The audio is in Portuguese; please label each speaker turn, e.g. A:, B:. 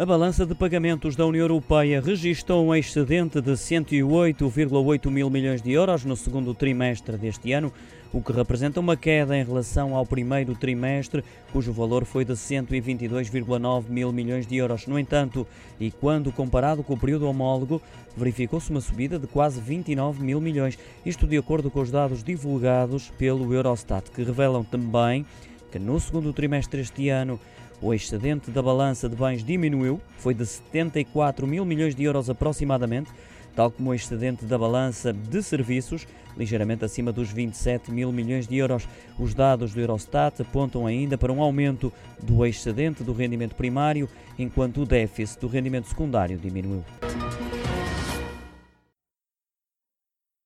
A: A balança de pagamentos da União Europeia registrou um excedente de 108,8 mil milhões de euros no segundo trimestre deste ano, o que representa uma queda em relação ao primeiro trimestre, cujo valor foi de 122,9 mil milhões de euros. No entanto, e quando comparado com o período homólogo, verificou-se uma subida de quase 29 mil milhões, isto de acordo com os dados divulgados pelo Eurostat, que revelam também que no segundo trimestre deste ano o excedente da balança de bens diminuiu, foi de 74 mil milhões de euros aproximadamente, tal como o excedente da balança de serviços, ligeiramente acima dos 27 mil milhões de euros. Os dados do Eurostat apontam ainda para um aumento do excedente do rendimento primário, enquanto o déficit do rendimento secundário diminuiu.